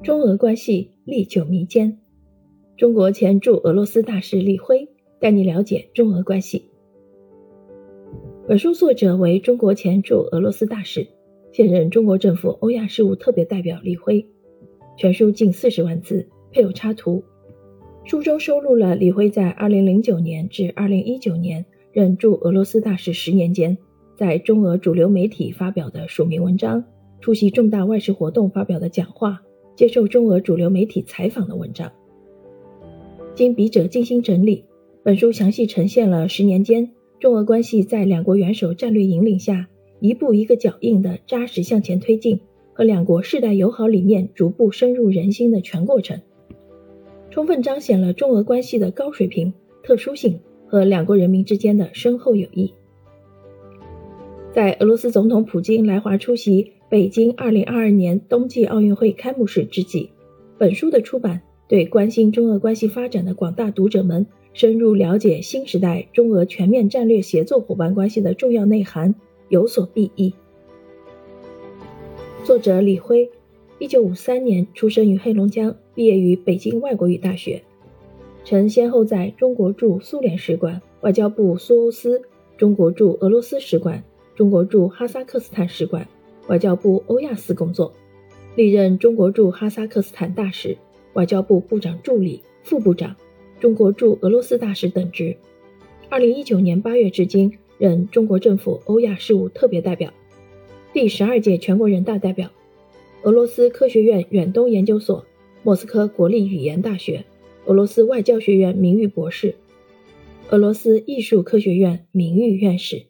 中俄关系历久弥坚。中国前驻俄罗斯大使李辉带你了解中俄关系。本书作者为中国前驻俄罗斯大使、现任中国政府欧亚事务特别代表李辉。全书近四十万字，配有插图。书中收录了李辉在2009年至2019年任驻俄罗斯大使十年间，在中俄主流媒体发表的署名文章，出席重大外事活动发表的讲话。接受中俄主流媒体采访的文章，经笔者精心整理，本书详细呈现了十年间中俄关系在两国元首战略引领下一步一个脚印的扎实向前推进，和两国世代友好理念逐步深入人心的全过程，充分彰显了中俄关系的高水平、特殊性和两国人民之间的深厚友谊。在俄罗斯总统普京来华出席。北京二零二二年冬季奥运会开幕式之际，本书的出版对关心中俄关系发展的广大读者们深入了解新时代中俄全面战略协作伙伴关系的重要内涵有所裨益。作者李辉，一九五三年出生于黑龙江，毕业于北京外国语大学，曾先后在中国驻苏联使馆、外交部苏欧司、中国驻俄罗斯使馆、中国驻哈萨克斯坦使馆。外交部欧亚司工作，历任中国驻哈萨克斯坦大使、外交部部长助理、副部长、中国驻俄罗斯大使等职。二零一九年八月至今，任中国政府欧亚事务特别代表，第十二届全国人大代表，俄罗斯科学院远东研究所、莫斯科国立语言大学、俄罗斯外交学院名誉博士、俄罗斯艺术科学院名誉院士。